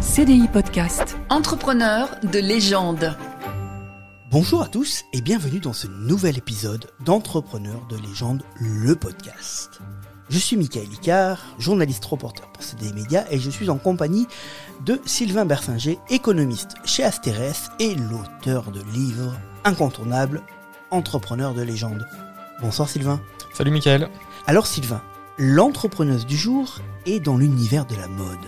CDI Podcast. Entrepreneur de légende. Bonjour à tous et bienvenue dans ce nouvel épisode d'Entrepreneur de légende, le podcast. Je suis Michael Icard, journaliste reporter pour CDI Média et je suis en compagnie de Sylvain Bersinger, économiste chez Asterès et l'auteur de livres incontournables Entrepreneur de légende. Bonsoir Sylvain. Salut Michael. Alors Sylvain, l'entrepreneuse du jour est dans l'univers de la mode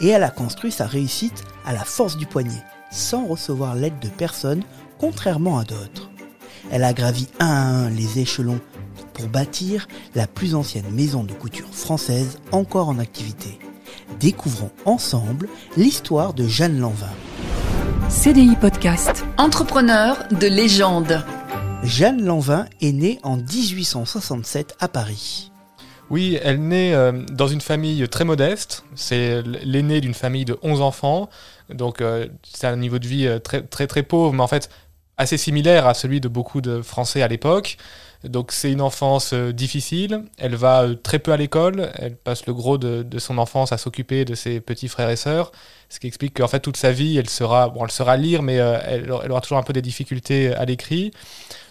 et elle a construit sa réussite à la force du poignet, sans recevoir l'aide de personne, contrairement à d'autres. Elle a gravi un à un les échelons pour bâtir la plus ancienne maison de couture française encore en activité. Découvrons ensemble l'histoire de Jeanne Lanvin. CDI Podcast. Entrepreneur de légende. Jeanne Lanvin est née en 1867 à Paris. Oui, elle naît euh, dans une famille très modeste. C'est l'aînée d'une famille de 11 enfants. Donc euh, c'est un niveau de vie euh, très, très très pauvre, mais en fait assez similaire à celui de beaucoup de Français à l'époque. Donc c'est une enfance difficile. Elle va très peu à l'école. Elle passe le gros de, son enfance à s'occuper de ses petits frères et sœurs. Ce qui explique qu'en fait toute sa vie, elle sera, bon, elle sera lire, mais elle, aura toujours un peu des difficultés à l'écrit.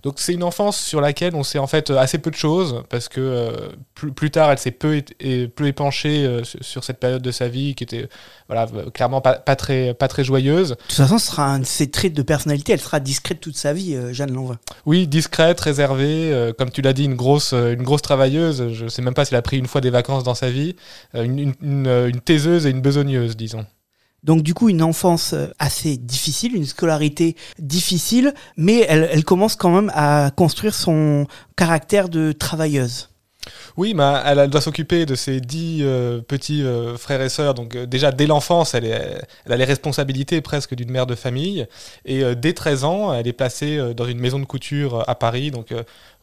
Donc c'est une enfance sur laquelle on sait en fait assez peu de choses parce que euh, plus, plus, tard elle s'est peu, et, peu épanchée euh, sur cette période de sa vie qui était voilà clairement pas, pas, très pas très joyeuse. De toute façon, ce sera un de ses traits de personnalité. Elle sera discrète toute sa vie, euh, Jeanne Lanvin. Oui, discrète, réservée, comme tu l'as dit, une grosse une grosse travailleuse. Je sais même pas si elle a pris une fois des vacances dans sa vie, une, une, une taiseuse et une besogneuse, disons. Donc du coup, une enfance euh, assez difficile, une scolarité difficile, mais elle, elle commence quand même à construire son caractère de travailleuse. Oui, mais elle, elle doit s'occuper de ses dix euh, petits euh, frères et sœurs. Donc euh, déjà dès l'enfance, elle, est, elle, a les responsabilités presque d'une mère de famille. Et dès 13 ans, elle est placée dans une maison de couture à Paris. Donc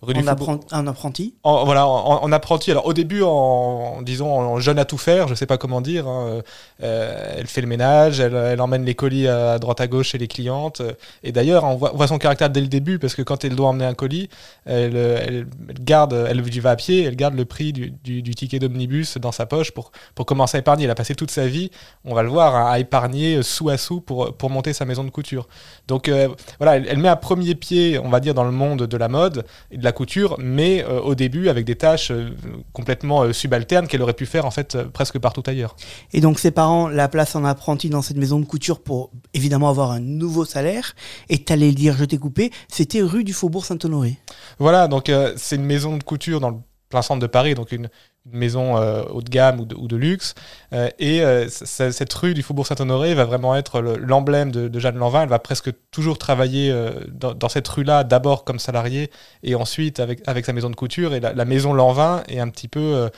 rue en apprenti, un apprenti? En, Voilà, en, en, apprenti. Alors au début, en, disons en jeune à tout faire, je sais pas comment dire. Hein, elle fait le ménage, elle, elle, emmène les colis à droite à gauche chez les clientes. Et d'ailleurs, on voit, on voit, son caractère dès le début parce que quand elle doit emmener un colis, elle, elle, garde, elle va à pied, elle garde le prix du, du, du ticket d'omnibus dans sa poche pour, pour commencer à épargner. Elle a passé toute sa vie, on va le voir, hein, à épargner sou à sou pour, pour monter sa maison de couture. Donc euh, voilà, elle, elle, met à premier pied, on va dire, dans le monde de la mode et de la couture, mais euh, au début avec des tâches euh, complètement subalternes qu'elle aurait pu faire en fait presque partout ailleurs. Et donc ses parents la placent en apprenti dans cette maison de couture pour évidemment avoir un nouveau salaire. Et t'allais le dire, je t'ai coupé, c'était rue du Faubourg Saint-Honoré. Voilà, donc c'est une maison de couture dans le plein centre de Paris, donc une, maison euh, haut de gamme ou de, luxe. Euh, et euh, cette rue du Faubourg Saint-Honoré va vraiment être l'emblème de, Jeanne Lanvin. Elle va presque toujours travailler dans, cette rue-là, d'abord comme salariée et ensuite avec, avec sa maison de couture. Et la, maison Lanvin est un petit peu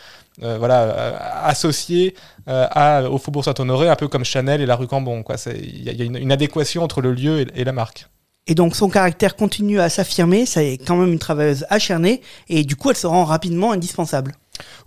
voilà, associée au Faubourg Saint-Honoré, un peu comme Chanel et la rue Cambon. Il y a, une, adéquation entre le lieu et la marque. Et donc son caractère continue à s'affirmer, c'est quand même une travailleuse acharnée, et du coup elle se rend rapidement indispensable.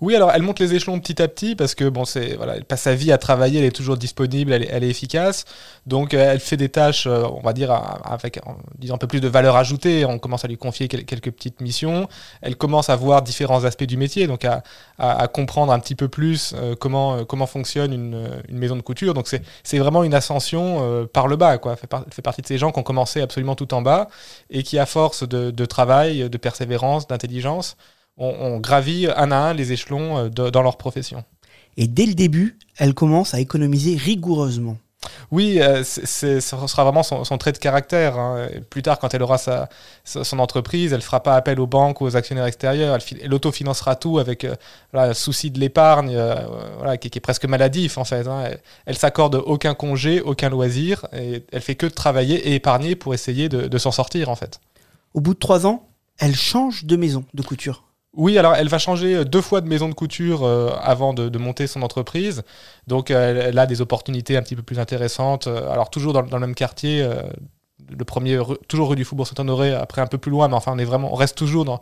Oui, alors elle monte les échelons petit à petit parce que bon, c'est voilà, elle passe sa vie à travailler, elle est toujours disponible, elle est, efficace. Donc euh, elle fait des tâches, euh, on va dire avec disons un peu plus de valeur ajoutée. On commence à lui confier quelques, petites missions. Elle commence à voir différents aspects du métier, donc à, à, à comprendre un petit peu plus euh, comment comment fonctionne une, une, maison de couture. Donc c'est vraiment une ascension par le bas, quoi. Elle fait, fait, partie de ces gens qui ont commencé absolument tout en bas et qui à force de, de travail, de persévérance, d'intelligence on, gravit un à un les échelons euh, de, dans leur profession. Et dès le début, elle commence à économiser rigoureusement. Oui, euh, ce sera vraiment son, son, trait de caractère. Hein. Plus tard, quand elle aura sa, sa, son entreprise, elle ne fera pas appel aux banques ou aux actionnaires extérieurs. Elle, elle autofinancera tout avec euh, voilà, le souci de l'épargne, euh, voilà, qui, qui, est presque maladif en fait. Hein. Elle, elle s'accorde aucun congé, aucun loisir, et elle fait que de travailler et épargner pour essayer de, de s'en sortir en fait. Au bout de trois ans, elle change de maison de couture. Oui, alors elle va changer deux fois de maison de couture euh, avant de, monter son entreprise. Donc elle, elle, a des opportunités un petit peu plus intéressantes. Alors toujours dans, le même quartier, euh, le premier, toujours rue du Faubourg Saint-Honoré, après un peu plus loin, mais enfin on est vraiment, on reste toujours dans,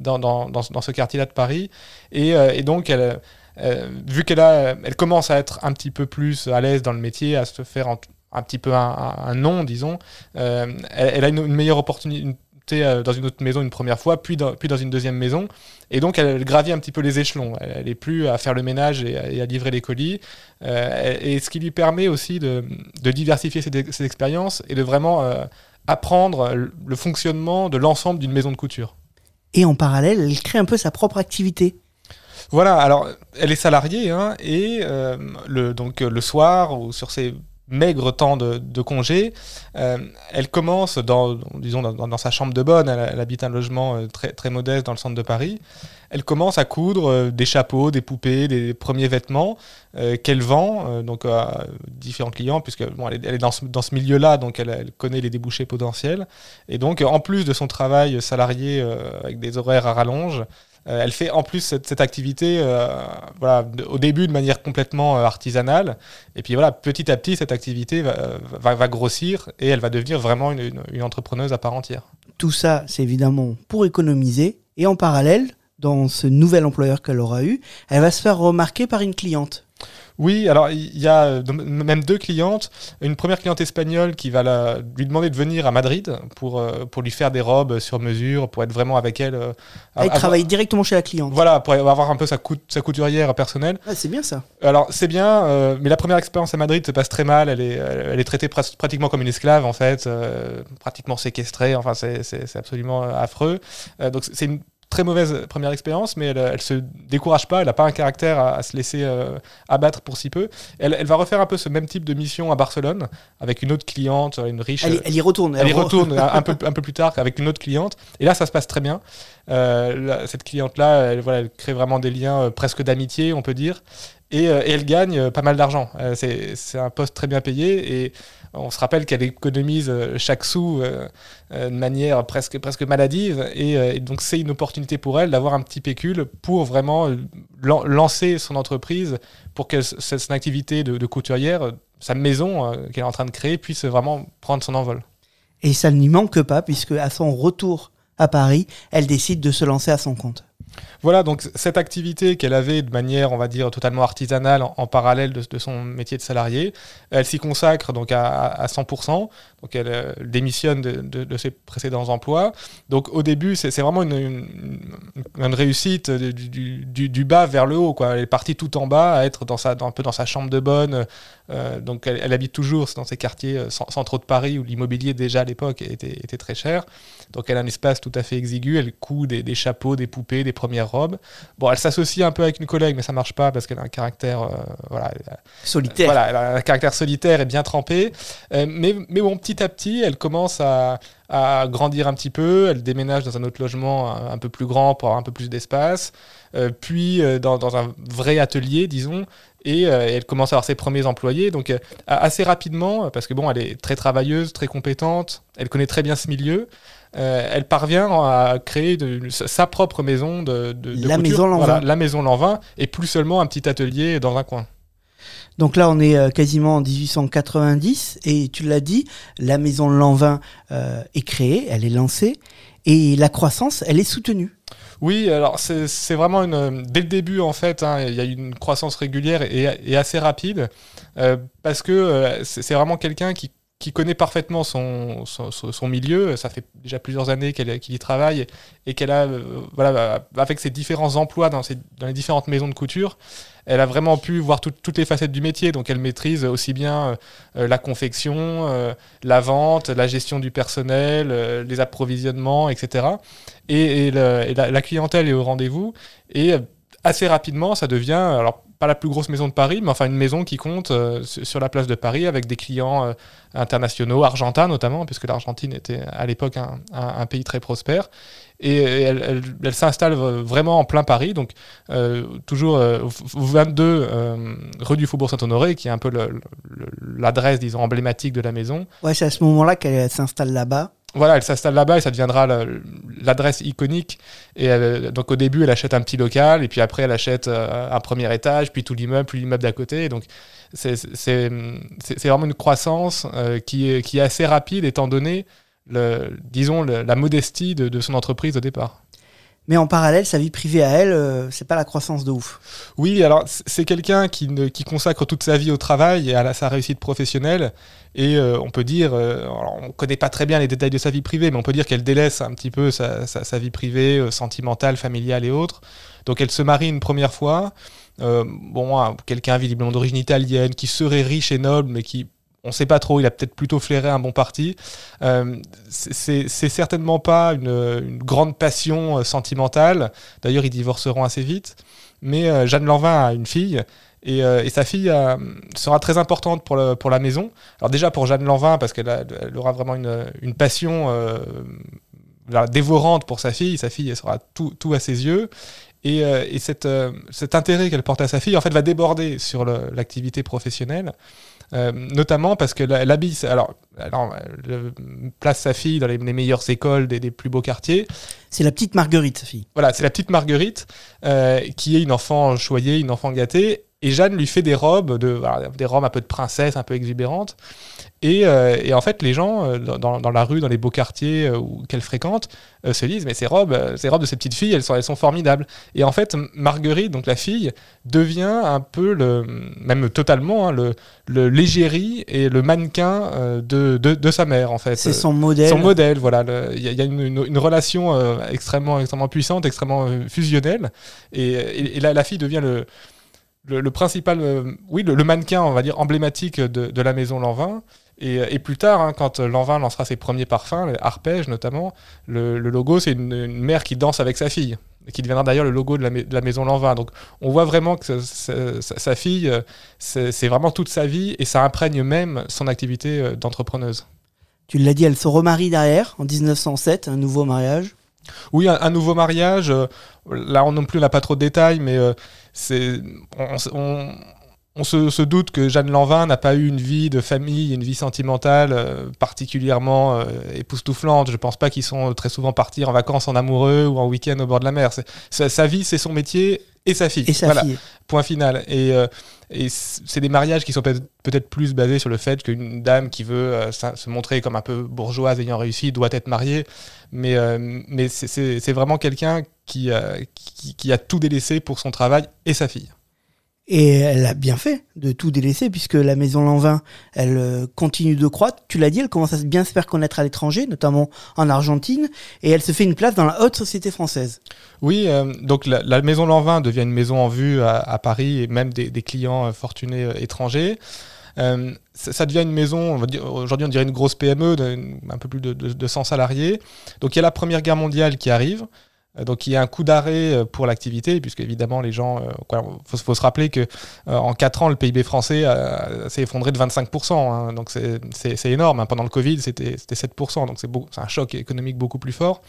dans, dans, ce quartier-là de Paris. Et, euh, et donc elle, euh, vu qu'elle a, elle commence à être un petit peu plus à l'aise dans le métier, à se faire un petit peu un, nom, disons, elle, a une, meilleure opportunité, euh, dans une autre maison une première fois, puis dans, puis dans une deuxième maison. Et donc, elle, gravit un petit peu les échelons. Elle n'est plus à faire le ménage et à, livrer les colis. Euh, et ce qui lui permet aussi de, diversifier ses, expériences et de vraiment euh, apprendre le fonctionnement de l'ensemble d'une maison de couture. Et en parallèle, elle crée un peu sa propre activité. Voilà, alors elle est salariée hein, et le, donc, le soir ou sur ses maigre temps de, de congé, euh, elle commence dans, disons, dans, sa chambre de bonne, elle, habite un logement euh, très, très modeste dans le centre de Paris, elle commence à coudre euh, des chapeaux, des poupées, des premiers vêtements qu'elle vend donc à différents clients, puisque bon, elle est, dans ce, dans ce milieu-là, donc elle, elle, connaît les débouchés potentiels. Et donc, en plus de son travail salarié avec des horaires à rallonge, euh, elle fait en plus cette, activité euh, voilà, au début de manière complètement euh, artisanale. Et puis voilà, petit à petit, cette activité va, grossir et elle va devenir vraiment une, une, entrepreneuse à part entière. Tout ça, c'est évidemment pour économiser. Et en parallèle, dans ce nouvel employeur qu'elle aura eu, elle va se faire remarquer par une cliente. Oui, alors il y a euh, même deux clientes. Une première cliente espagnole qui va la, lui demander de venir à Madrid pour, euh, pour lui faire des robes sur mesure, pour être vraiment avec elle. Euh, elle travaille directement chez la cliente. Voilà, pour avoir un peu sa, sa couturière personnelle. Ah, c'est bien ça. Alors c'est bien, mais la première expérience à Madrid se passe très mal. Elle est, elle est traitée pratiquement comme une esclave en fait, pratiquement séquestrée. Enfin, c'est absolument affreux. donc c'est une très mauvaise première expérience, mais elle, elle se décourage pas, elle n'a pas un caractère à, se laisser euh, abattre pour si peu. Elle, elle, va refaire un peu ce même type de mission à Barcelone, avec une autre cliente, une riche. Elle, y retourne. Elle, y retourne un, peu, un peu plus tard avec une autre cliente. Et là, ça se passe très bien. Euh, cette cliente-là, elle, voilà, elle crée vraiment des liens euh, presque d'amitié, on peut dire. Et, et, elle gagne pas mal d'argent. c'est un poste très bien payé. Et on se rappelle qu'elle économise euh, chaque sou euh, euh, de manière presque, presque maladive. Et, donc, c'est une opportunité pour elle d'avoir un petit pécule pour vraiment lancer son entreprise pour que cette, son activité de, couturière, sa maison qu'elle est en train de créer, puisse vraiment prendre son envol. Et ça lui manque pas, puisque à son retour à Paris, elle décide de se lancer à son compte. Voilà, donc cette activité qu'elle avait de manière, on va dire, totalement artisanale en, parallèle de, son métier de salarié, elle s'y consacre donc à, 100%. Donc elle, euh, démissionne de, ses précédents emplois. Donc au début, c'est vraiment une, réussite du, bas vers le haut. Quoi. Elle est partie tout en bas, à être dans sa, un peu dans sa chambre de bonne. Euh, donc elle, habite toujours dans ces quartiers euh, centraux de Paris où l'immobilier déjà à l'époque était, était, très cher. Donc elle a un espace tout à fait exigu. Elle coud des, des chapeaux, des poupées, des premières robes. Bon, elle s'associe un peu avec une collègue, mais ça marche pas parce qu'elle a un caractère voilà, solitaire. Voilà, elle a un caractère solitaire et bien trempé. mais, mais bon, petit à petit, elle commence à, grandir un petit peu. Elle déménage dans un autre logement un, peu plus grand pour avoir un peu plus d'espace. Euh, puis euh, dans, un vrai atelier, disons. Et euh, elle commence à avoir ses premiers employés. Donc assez rapidement, parce que bon, elle est très travailleuse, très compétente. Elle connaît très bien ce milieu. elle parvient à créer sa propre maison de, la Maison Lanvin. la maison Lanvin, et plus seulement un petit atelier dans un coin. Donc là, on est euh, quasiment en 1890 et tu l'as dit, la maison Lanvin euh, est créée, elle est lancée et la croissance, elle est soutenue. Oui, alors c'est vraiment une. Dès le début, en fait, hein, il y a une croissance régulière et, assez rapide euh, parce que c'est vraiment quelqu'un qui qui connaît parfaitement son, son, milieu. Ça fait déjà plusieurs années qu'elle y travaille et qu'elle a, voilà, avec ses différents emplois dans, dans les différentes maisons de couture, elle a vraiment pu voir toutes les facettes du métier. Donc elle maîtrise aussi bien euh, la confection, euh, la vente, la gestion du personnel, euh, les approvisionnements, etc. Et, la, clientèle est au rendez-vous. Et assez rapidement, ça devient, alors pas la plus grosse maison de Paris, mais enfin une maison qui compte sur la place de Paris avec des clients internationaux, argentins notamment, puisque l'Argentine était à l'époque un, pays très prospère et elle, s'installe vraiment en plein Paris, donc euh, toujours euh, 22 euh, rue du Faubourg Saint-Honoré, qui est un peu l'adresse, disons, emblématique de la maison. Ouais, c'est à ce moment-là qu'elle s'installe là-bas. Voilà, elle s'installe là-bas et ça deviendra l'adresse iconique. Et donc au début, elle achète un petit local, et puis après, elle achète euh, un premier étage, puis tout l'immeuble, puis l'immeuble d'à côté. donc c'est vraiment une croissance qui, est, qui est assez rapide, étant donné le, disons, la modestie de, son entreprise au départ. Mais en parallèle, sa vie privée à elle, euh, c'est pas la croissance de ouf. Oui, alors c'est quelqu'un qui, qui consacre toute sa vie au travail et à sa réussite professionnelle. Et euh, on peut dire, euh, alors, on connaît pas très bien les détails de sa vie privée, mais on peut dire qu'elle délaisse un petit peu sa, sa- sa vie privée, euh, sentimentale, familiale et autres. Donc elle se marie une première fois. Euh, bon, hein, quelqu'un visiblement d'origine italienne, qui serait riche et noble, mais qui, on sait pas trop, il a peut-être plutôt flairé un bon parti. Euh, c'est- certainement pas une, grande passion euh, sentimentale. D'ailleurs, ils divorceront assez vite. Mais euh, Jeanne Lanvin a une fille. Et, sa fille sera très importante pour, la maison. Alors déjà pour Jeanne Lanvin, parce qu'elle aura vraiment une, passion dévorante pour sa fille. Sa fille, sera tout, à ses yeux. Et, cet intérêt qu'elle porte à sa fille, en fait, va déborder sur l'activité professionnelle. Euh, notamment parce elle habille, alors, alors, elle euh, place sa fille dans les, les meilleures écoles des, des plus beaux quartiers. C'est la petite Marguerite, sa fille. Voilà, c'est la petite Marguerite euh, qui est une enfant choyée, une enfant gâtée. Et Jeanne lui fait des robes, de, des robes un peu de princesse, un peu exubérantes. Et, euh, et en fait, les gens euh, dans, dans la rue, dans les beaux quartiers euh, qu'elle fréquente, euh, se disent mais ces robes, ces robes de ces petites filles, elles sont, elles sont formidables. Et en fait, Marguerite, donc la fille, devient un peu le, même totalement hein, le, le l'égérie et le mannequin euh, de, de, de sa mère en fait. C'est son modèle. Son modèle, voilà. Il y a, il y a une, une- une relation extrêmement, extrêmement puissante, extrêmement fusionnelle. Et, et- et la, la fille devient le, le, principal, euh, oui, le, mannequin, on va dire, emblématique de, la maison Lanvin. Et, et plus tard, hein, quand Lanvin lancera ses premiers parfums, arpège notamment, le, logo, c'est une, mère qui danse avec sa fille, qui deviendra d'ailleurs le logo de la, maison Lanvin. Donc on voit vraiment que sa, fille, euh, c'est vraiment toute sa vie, et ça imprègne même son activité euh, d'entrepreneuse. Tu l'as dit, elle se remarie derrière, en 1907, un nouveau mariage. Oui, un, nouveau mariage. euh, là, on non plus, on n'a pas trop de détails, mais euh, c'est, on- on se, se doute que Jeanne Lanvin n'a pas eu une vie de famille, une vie sentimentale euh, particulièrement euh, époustouflante. Je pense pas qu'ils sont très souvent partis en vacances en amoureux ou en week-end au bord de la mer. Sa, sa vie, c'est son métier et sa fille. Et sa Voilà. fille. Point final. Et, euh, et c'est des mariages qui sont peut-être plus basés sur le fait qu'une dame qui veut se montrer comme un peu bourgeoise ayant réussi doit être mariée. Mais, mais c'est- vraiment quelqu'un qui, qui, qui a tout délaissé pour son travail et sa fille. Et elle a bien fait de tout délaisser, puisque la maison Lanvin, elle euh, continue de croître. Tu l'as dit, elle commence à bien se faire connaître à l'étranger, notamment en Argentine, et elle se fait une place dans la haute société française. Oui, euh, donc la, maison Lanvin devient une maison en vue à, Paris et même des, clients euh, fortunés étrangers. Ça, devient une maison, aujourd'hui on dirait une grosse PME, un peu plus de 100 salariés. Donc il y a la Première Guerre mondiale qui arrive. Euh, Donc il y a un coup d'arrêt euh, pour l'activité, puisque évidemment les gens, il faut, se rappeler que euh, en 4 ans le PIB français euh, s'est effondré de 25%, hein. donc c'est- énorme. hein. Pendant le Covid c'était c'était 7%, donc c'est un choc économique beaucoup plus fort.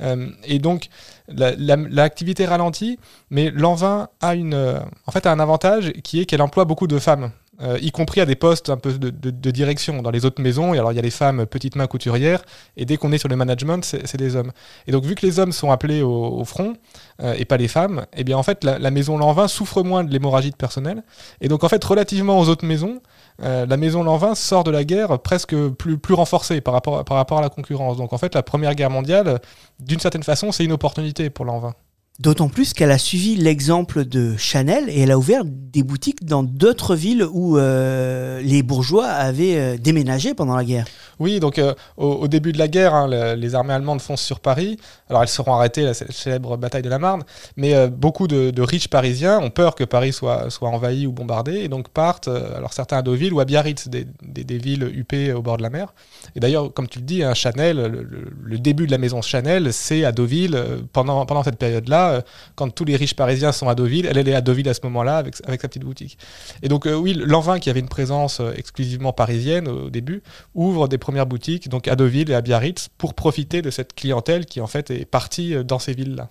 Euh, et donc la- la- l'activité ralentit, mais l'envin a une, euh, en fait a un avantage qui est qu'elle emploie beaucoup de femmes. Euh, y compris à des postes un peu de, direction dans les autres maisons. Et alors il y a les femmes petites mains couturières, et dès qu'on est sur le management, c'est des hommes. Et donc vu que les hommes sont appelés au, front euh, et pas les femmes, et bien en fait la, maison Lanvin souffre moins de l'hémorragie de personnel. Et donc en fait relativement aux autres maisons, euh, la maison Lanvin sort de la guerre presque plus, plus renforcée par rapport, par rapport à la concurrence. Donc en fait la première guerre mondiale, d'une certaine façon, c'est une opportunité pour Lanvin. D'autant plus qu'elle a suivi l'exemple de Chanel et elle a ouvert des boutiques dans d'autres villes où euh, les bourgeois avaient euh, déménagé pendant la guerre. Oui, donc euh, au, début de la guerre, hein, le- les armées allemandes foncent sur Paris. Alors elles seront arrêtées, la cé- célèbre bataille de la Marne, mais beaucoup de, riches Parisiens ont peur que Paris soit, soit envahi ou bombardé, et donc partent, alors certains à Deauville ou à Biarritz, des, des- villes huppées au bord de la mer. Et d'ailleurs, comme tu le dis, hein, Chanel, le, le- début de la maison Chanel, c'est à Deauville, pendant, pendant cette période-là, euh, quand tous les riches Parisiens sont à Deauville, elle, elle est à Deauville à ce moment-là avec, sa petite boutique. Et donc euh, oui, Lanvin, qui avait une présence euh, exclusivement parisienne au début, ouvre des premières boutiques donc à Deauville et à Biarritz pour profiter de cette clientèle qui en fait est partie dans ces villes-là.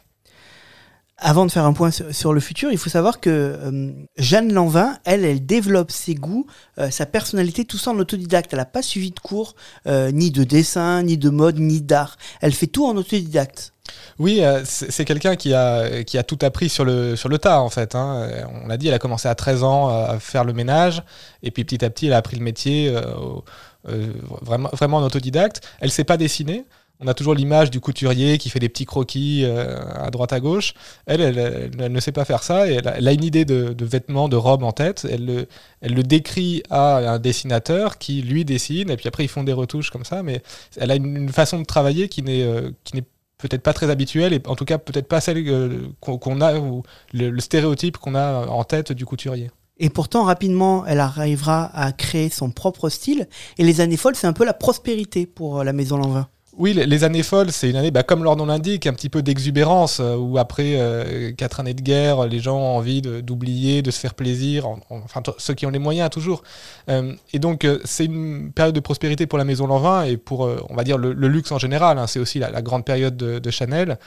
Avant de faire un point sur, le futur, il faut savoir que euh, Jeanne Lanvin, elle, elle développe ses goûts, euh, sa personnalité, tout ça en autodidacte. Elle n'a pas suivi de cours, euh, ni de dessin, ni de mode, ni d'art. Elle fait tout en autodidacte. Oui, c'est quelqu'un qui a, qui a tout appris sur le, sur le tas, en fait. hein. On l'a dit, elle a commencé à 13 ans à faire le ménage, et puis petit à petit, elle a appris le métier vraiment, vraiment en autodidacte. Elle sait pas dessiner. On a toujours l'image du couturier qui fait des petits croquis euh, à droite à gauche. Elle, elle, elle, ne sait pas faire ça. Et elle, a, une idée de, vêtements, de robes en tête. Elle le, elle le décrit à un dessinateur qui lui dessine. Et puis après, ils font des retouches comme ça. Mais elle a une, façon de travailler qui n'est euh, qui n'est peut-être pas très habituelle et en tout cas peut-être pas celle euh, qu'on a ou le, le stéréotype qu'on a en tête du couturier. Et pourtant, rapidement, elle arrivera à créer son propre style. Et les années folles, c'est un peu la prospérité pour la maison Lanvin. Oui, les années folles, c'est une année, bah, comme leur nom l'indique, un petit peu d'exubérance, euh, où après euh, quatre années de guerre, les gens ont envie d'oublier, de, se faire plaisir, enfin ceux qui ont les moyens toujours. Euh, et donc c'est une période de prospérité pour la maison Lanvin et pour, on va dire, le, luxe en général. Hein. c'est aussi la, grande période de, Chanel.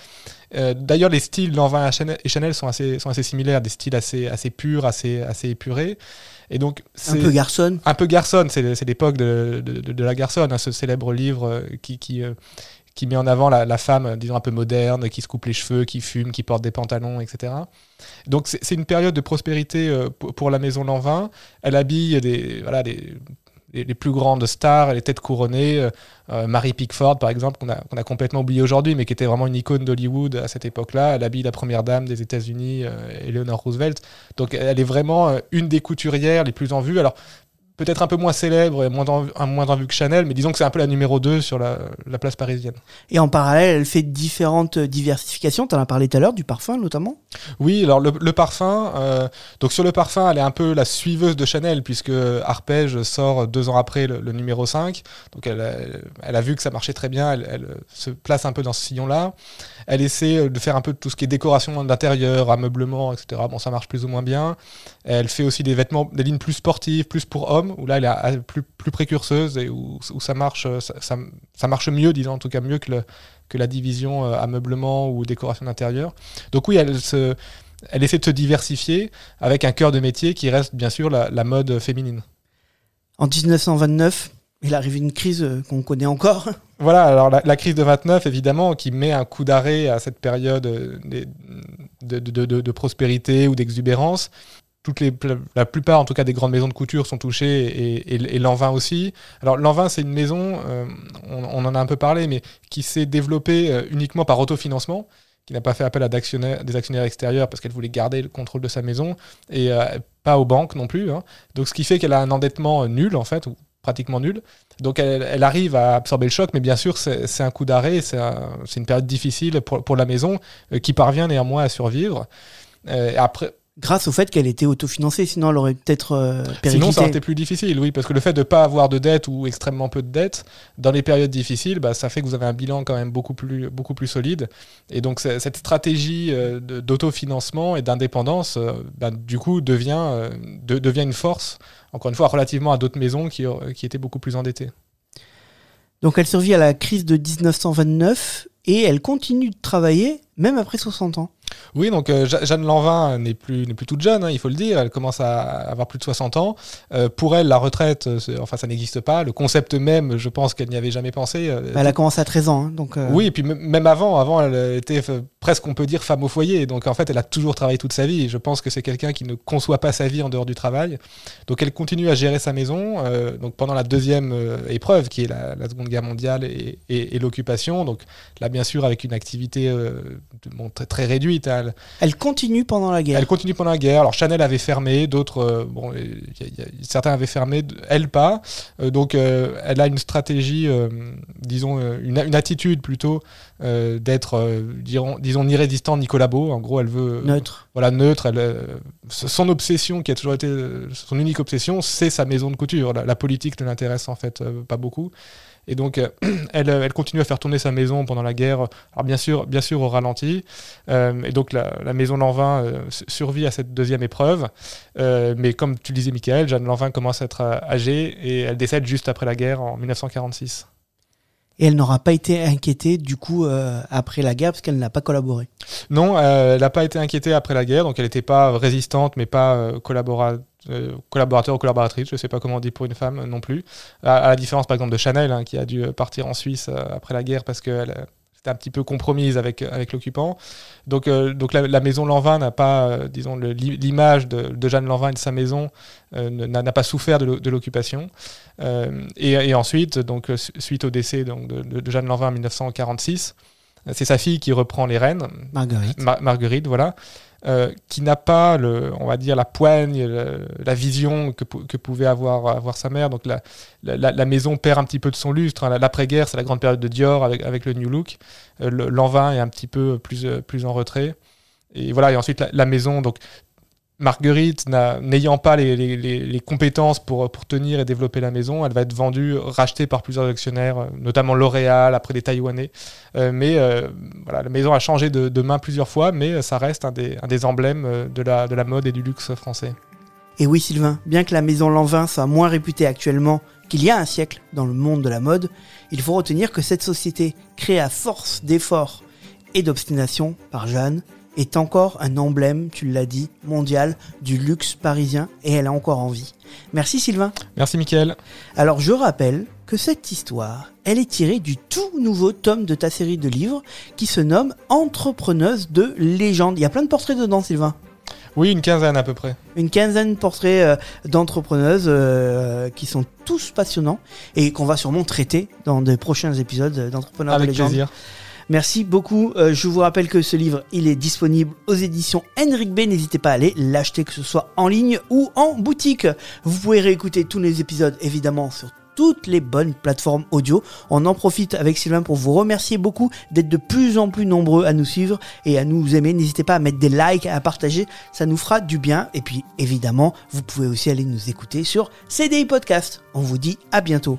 D'ailleurs, les styles Lanvin et Chanel sont assez, sont assez similaires, des styles assez, assez purs, assez, assez épurés. Et donc, un peu garçon. Un peu garçon, c'est l'époque de, de, la garçonne, hein, ce célèbre livre euh, qui, qui, euh, qui, met en avant la, femme, disons, un peu moderne, qui se coupe les cheveux, qui fume, qui porte des pantalons, etc. Donc c'est une période de prospérité euh, pour la maison Lanvin. Elle habille des, voilà, des les, plus grandes stars, les têtes couronnées. Euh, euh, Mary Pickford, par exemple, qu'on a, a complètement oublié aujourd'hui, mais qui était vraiment une icône d'Hollywood à cette époque-là. Elle habille la première dame des États-Unis, euh, Eleanor Roosevelt. Donc elle est vraiment une des couturières les plus en vue. Alors peut-être un peu moins célèbre et moins en, moins en vue que Chanel, mais disons que c'est un peu la numéro 2 sur la, place parisienne. Et en parallèle, elle fait différentes diversifications. Tu en as parlé tout à l'heure, du parfum notamment Oui, alors le, parfum, euh, donc sur le parfum, elle est un peu la suiveuse de Chanel, puisque Arpège sort deux ans après le, numéro 5. Donc elle, elle, a vu que ça marchait très bien, elle, elle se place un peu dans ce sillon-là. Elle essaie de faire un peu tout ce qui est décoration d'intérieur, ameublement, etc. Bon, ça marche plus ou moins bien. Elle fait aussi des vêtements, des lignes plus sportives, plus pour hommes, où là, elle est plus, plus précurseuse et où, ça, marche, ça, ça, marche mieux, disons, en tout cas mieux que, le, que la division euh, ameublement ou décoration d'intérieur. Donc oui, elle, se, elle essaie de se diversifier avec un cœur de métier qui reste bien sûr la, la mode féminine. En 1929, il arrive une crise euh, qu'on connaît encore. Voilà, alors la, crise de 29, évidemment, qui met un coup d'arrêt à cette période euh, de, de, prospérité ou d'exubérance. Toutes les, la plupart, en tout cas, des grandes maisons de couture sont touchées et, et, l'Envin aussi. Alors, l'Envin, c'est une maison, euh, on, en a un peu parlé, mais qui s'est développée uniquement par autofinancement qui n'a pas fait appel à des actionnaires extérieurs parce qu'elle voulait garder le contrôle de sa maison et pas aux banques non plus. Hein. Donc ce qui fait qu'elle a un endettement nul en fait, ou pratiquement nulle. Donc elle, arrive à absorber le choc, mais bien sûr c'est un coup d'arrêt, c'est une période difficile pour, pour la maison euh, qui parvient néanmoins à survivre. Euh, après, grâce au fait qu'elle était autofinancée, sinon elle aurait peut-être euh, Sinon, ça aurait été plus difficile, oui, parce que le fait de ne pas avoir de dette ou extrêmement peu de dette, dans les périodes difficiles, bah, ça fait que vous avez un bilan quand même beaucoup plus, beaucoup plus solide. Et donc, cette stratégie euh, d'autofinancement et d'indépendance, euh, bah, du coup, devient, euh, devient une force, encore une fois, relativement à d'autres maisons qui, qui étaient beaucoup plus endettées. Donc, elle survit à la crise de 1929 et elle continue de travailler même après 60 ans. Oui, donc euh, Jeanne Lanvin n'est plus, plus toute jeune, hein, il faut le dire. Elle commence à avoir plus de 60 ans. Euh, pour elle, la retraite, euh, enfin, ça n'existe pas. Le concept même, je pense qu'elle n'y avait jamais pensé. elle a commencé à 13 ans. Hein, donc, Oui, et puis même avant, avant, elle était presque, on peut dire, femme au foyer. Donc en fait, elle a toujours travaillé toute sa vie. je pense que c'est quelqu'un qui ne conçoit pas sa vie en dehors du travail. Donc elle continue à gérer sa maison. donc pendant la deuxième épreuve, qui est la, Seconde Guerre mondiale et, l'occupation. Donc là, bien sûr, avec une activité très, très réduite. Hein, elle continue pendant la guerre. Elle continue pendant la guerre. Alors Chanel avait fermé, d'autres, euh, bon, certains avaient fermé, elle pas. Euh, donc euh, elle a une stratégie, disons, une, attitude plutôt d'être, disons, disons, ni résistant ni collabo. En gros, elle veut neutre. Voilà, neutre. Elle, son obsession, qui a toujours été son unique obsession, c'est sa maison de couture. La, la politique ne l'intéresse en fait pas beaucoup. Et donc, euh, elle, elle, continue à faire tourner sa maison pendant la guerre, alors bien sûr, bien sûr au ralenti. Euh, et donc, la, maison Lanvin euh, survit à cette deuxième épreuve. mais comme tu le disais, Michael, Jeanne Lanvin commence à être âgée et elle décède juste après la guerre en 1946. Et elle n'aura pas été inquiétée du coup après la guerre parce qu'elle n'a pas collaboré. Non, elle n'a pas été inquiétée après la guerre, donc elle n'était pas résistante mais pas collaboratrice euh, collaborateur ou collaboratrice, je ne sais pas comment on dit pour une femme non plus. À, la différence par exemple de Chanel, hein, qui a dû partir en Suisse euh, après la guerre parce que c'était un petit peu compromise avec, avec l'occupant. Donc, donc la, maison Lanvin n'a pas, disons, l'image de, Jeanne Lanvin et de sa maison n'a pas souffert de l'occupation. Et, ensuite, donc, suite au décès donc, de, de Jeanne Lanvin en 1946, c'est sa fille qui reprend les rênes. Marguerite. Marguerite, voilà. Euh, qui n'a pas, le, on va dire, la poigne, la vision que, pouvait avoir, avoir sa mère. Donc la, la, maison perd un petit peu de son lustre. Hein. L'après-guerre, c'est la grande période de Dior avec, avec le New Look. Euh, L'Envin est un petit peu plus, plus en retrait. Et voilà, et ensuite la, maison, donc Marguerite, n'ayant pas les, compétences pour, tenir et développer la maison, elle va être vendue, rachetée par plusieurs actionnaires, euh, notamment L'Oréal, après des Taïwanais. Euh, mais euh, voilà, la maison a changé de, main plusieurs fois, mais ça reste un des, un des emblèmes de la, de la mode et du luxe français. Et oui, Sylvain, bien que la maison Lanvin soit moins réputée actuellement qu'il y a un siècle dans le monde de la mode, il faut retenir que cette société, créée à force d'efforts et d'obstination par Jeanne, est encore un emblème, tu l'as dit, mondial du luxe parisien et elle a encore envie. Merci Sylvain. Merci Mickaël. Alors je rappelle que cette histoire, elle est tirée du tout nouveau tome de ta série de livres qui se nomme Entrepreneuse de légende. Il y a plein de portraits dedans Sylvain. Oui, une quinzaine à peu près. Une quinzaine de portraits euh, d'entrepreneuses euh, qui sont tous passionnants et qu'on va sûrement traiter dans des prochains épisodes d'Entrepreneurs de légende. Avec plaisir. Merci beaucoup. Euh, je vous rappelle que ce livre, il est disponible aux éditions Henrik B. N'hésitez pas à aller l'acheter, que ce soit en ligne ou en boutique. Vous pouvez réécouter tous les épisodes, évidemment, sur toutes les bonnes plateformes audio. On en profite avec Sylvain pour vous remercier beaucoup d'être de plus en plus nombreux à nous suivre et à nous aimer. N'hésitez pas à mettre des likes, à partager, ça nous fera du bien. Et puis évidemment, vous pouvez aussi aller nous écouter sur CDI Podcast. On vous dit à bientôt.